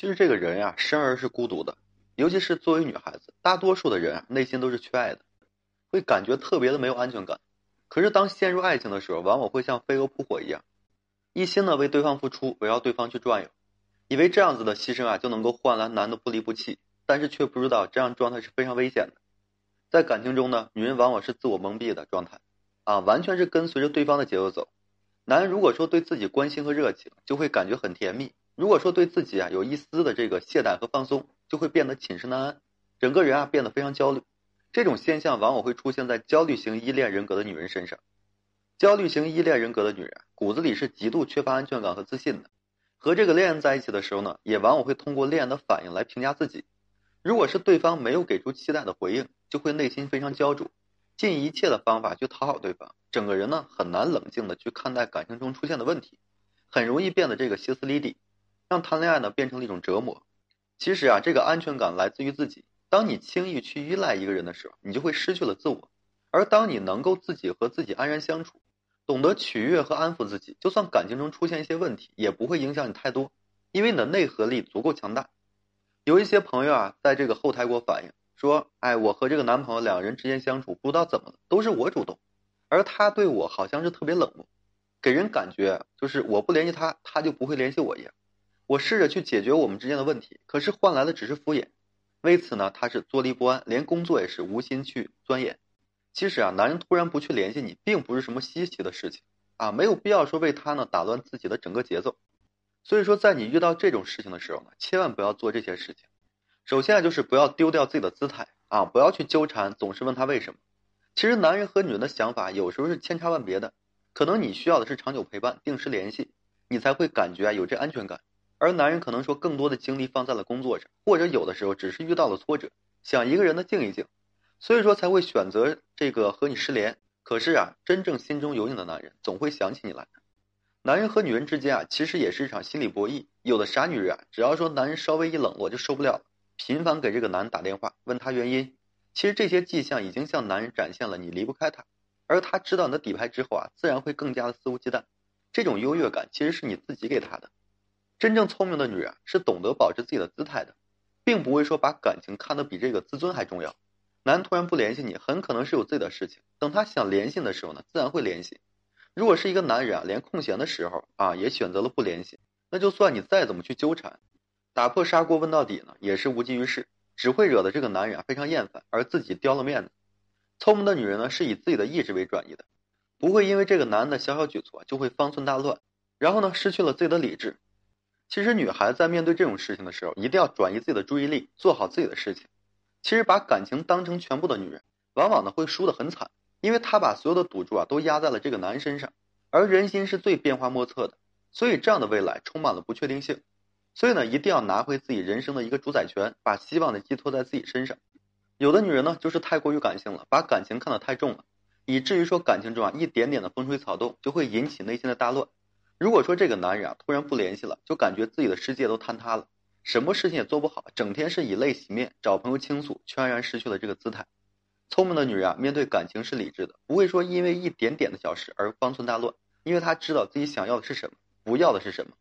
其实这个人呀，生而是孤独的，尤其是作为女孩子，大多数的人啊，内心都是缺爱的，会感觉特别的没有安全感。可是当陷入爱情的时候，往往会像飞蛾扑火一样，一心的为对方付出，围绕对方去转悠，以为这样子的牺牲啊，就能够换来男的不离不弃，但是却不知道这样状态是非常危险的。在感情中呢，女人往往是自我蒙蔽的状态，啊，完全是跟随着对方的节奏走。男人如果说对自己关心和热情，就会感觉很甜蜜。如果说对自己啊有一丝的这个懈怠和放松，就会变得寝食难安，整个人啊变得非常焦虑。这种现象往往会出现在焦虑型依恋人格的女人身上。焦虑型依恋人格的女人骨子里是极度缺乏安全感和自信的，和这个恋人在一起的时候呢，也往往会通过恋人的反应来评价自己。如果是对方没有给出期待的回应，就会内心非常焦灼，尽一切的方法去讨好对方，整个人呢很难冷静的去看待感情中出现的问题，很容易变得这个歇斯底里。让谈恋爱呢变成了一种折磨。其实啊，这个安全感来自于自己。当你轻易去依赖一个人的时候，你就会失去了自我。而当你能够自己和自己安然相处，懂得取悦和安抚自己，就算感情中出现一些问题，也不会影响你太多，因为你的内核力足够强大。有一些朋友啊，在这个后台给我反映说：“哎，我和这个男朋友两个人之间相处，不知道怎么了，都是我主动，而他对我好像是特别冷漠，给人感觉就是我不联系他，他就不会联系我一样。”我试着去解决我们之间的问题，可是换来的只是敷衍。为此呢，他是坐立不安，连工作也是无心去钻研。其实啊，男人突然不去联系你，并不是什么稀奇的事情啊，没有必要说为他呢打乱自己的整个节奏。所以说，在你遇到这种事情的时候呢，千万不要做这些事情。首先啊，就是不要丢掉自己的姿态啊，不要去纠缠，总是问他为什么。其实男人和女人的想法有时候是千差万别的，可能你需要的是长久陪伴、定时联系，你才会感觉啊有这安全感。而男人可能说更多的精力放在了工作上，或者有的时候只是遇到了挫折，想一个人的静一静，所以说才会选择这个和你失联。可是啊，真正心中有你的男人总会想起你来。男人和女人之间啊，其实也是一场心理博弈。有的傻女人啊，只要说男人稍微一冷落就受不了了，频繁给这个男人打电话问他原因。其实这些迹象已经向男人展现了你离不开他，而他知道你的底牌之后啊，自然会更加的肆无忌惮。这种优越感其实是你自己给他的。真正聪明的女人是懂得保持自己的姿态的，并不会说把感情看得比这个自尊还重要。男人突然不联系你，很可能是有自己的事情。等他想联系的时候呢，自然会联系。如果是一个男人啊，连空闲的时候啊也选择了不联系，那就算你再怎么去纠缠，打破砂锅问到底呢，也是无济于事，只会惹得这个男人啊非常厌烦，而自己丢了面子。聪明的女人呢，是以自己的意志为转移的，不会因为这个男的小小举措就会方寸大乱，然后呢失去了自己的理智。其实，女孩子在面对这种事情的时候，一定要转移自己的注意力，做好自己的事情。其实，把感情当成全部的女人，往往呢会输得很惨，因为她把所有的赌注啊都压在了这个男人身上。而人心是最变化莫测的，所以这样的未来充满了不确定性。所以呢，一定要拿回自己人生的一个主宰权，把希望呢寄托在自己身上。有的女人呢，就是太过于感性了，把感情看得太重了，以至于说感情中啊一点点的风吹草动就会引起内心的大乱。如果说这个男人啊突然不联系了，就感觉自己的世界都坍塌了，什么事情也做不好，整天是以泪洗面，找朋友倾诉，全然失去了这个姿态。聪明的女人啊，面对感情是理智的，不会说因为一点点的小事而方寸大乱，因为她知道自己想要的是什么，不要的是什么。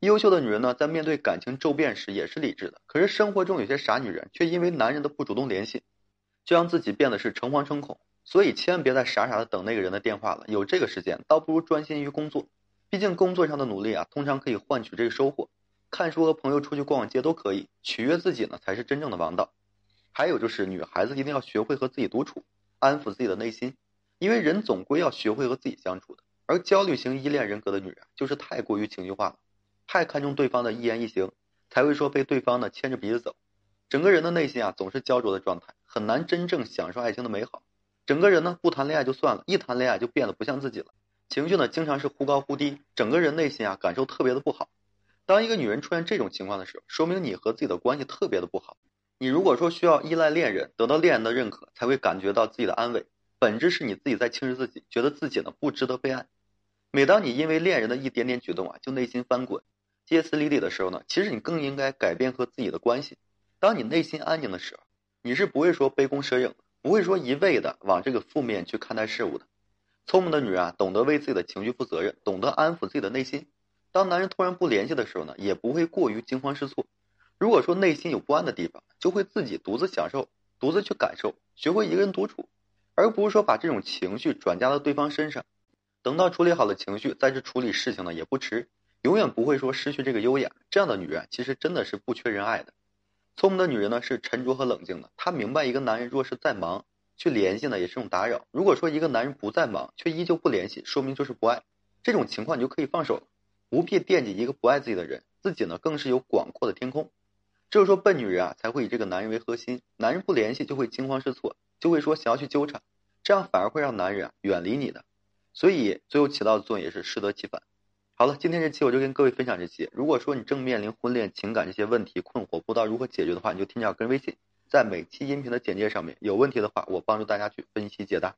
优秀的女人呢，在面对感情骤变时也是理智的，可是生活中有些傻女人却因为男人的不主动联系，就让自己变得是诚惶诚恐。所以千万别再傻傻的等那个人的电话了，有这个时间，倒不如专心于工作。毕竟工作上的努力啊，通常可以换取这个收获。看书和朋友出去逛逛街都可以，取悦自己呢才是真正的王道。还有就是，女孩子一定要学会和自己独处，安抚自己的内心，因为人总归要学会和自己相处的。而焦虑型依恋人格的女人，就是太过于情绪化了，太看重对方的一言一行，才会说被对方呢牵着鼻子走。整个人的内心啊，总是焦灼的状态，很难真正享受爱情的美好。整个人呢，不谈恋爱就算了，一谈恋爱就变得不像自己了。情绪呢，经常是忽高忽低，整个人内心啊感受特别的不好。当一个女人出现这种情况的时候，说明你和自己的关系特别的不好。你如果说需要依赖恋人，得到恋人的认可，才会感觉到自己的安慰，本质是你自己在轻视自己，觉得自己呢不值得被爱。每当你因为恋人的一点点举动啊，就内心翻滚、歇斯底里的时候呢，其实你更应该改变和自己的关系。当你内心安静的时候，你是不会说杯弓蛇影，不会说一味的往这个负面去看待事物的。聪明的女人啊，懂得为自己的情绪负责任，懂得安抚自己的内心。当男人突然不联系的时候呢，也不会过于惊慌失措，如果说内心有不安的地方，就会自己独自享受，独自去感受，学会一个人独处，而不是说把这种情绪转嫁到对方身上。等到处理好了情绪，再去处理事情呢，也不迟。永远不会说失去这个优雅。这样的女人其实真的是不缺人爱的。聪明的女人呢是沉着和冷静的，她明白一个男人若是再忙去联系呢也是一种打扰。如果说一个男人不再忙却依旧不联系，说明就是不爱。这种情况你就可以放手，不必惦记一个不爱自己的人。自己呢更是有广阔的天空。只有说笨女人啊才会以这个男人为核心，男人不联系就会惊慌失措，就会说想要去纠缠，这样反而会让男人啊远离你的。所以最后起到的作用也是适得其反。好了，今天这期我就跟各位分享这些。如果说你正面临婚恋情感这些问题困惑，不知道如何解决的话，你就添加我个人微信，在每期音频的简介上面有问题的话，我帮助大家去分析解答。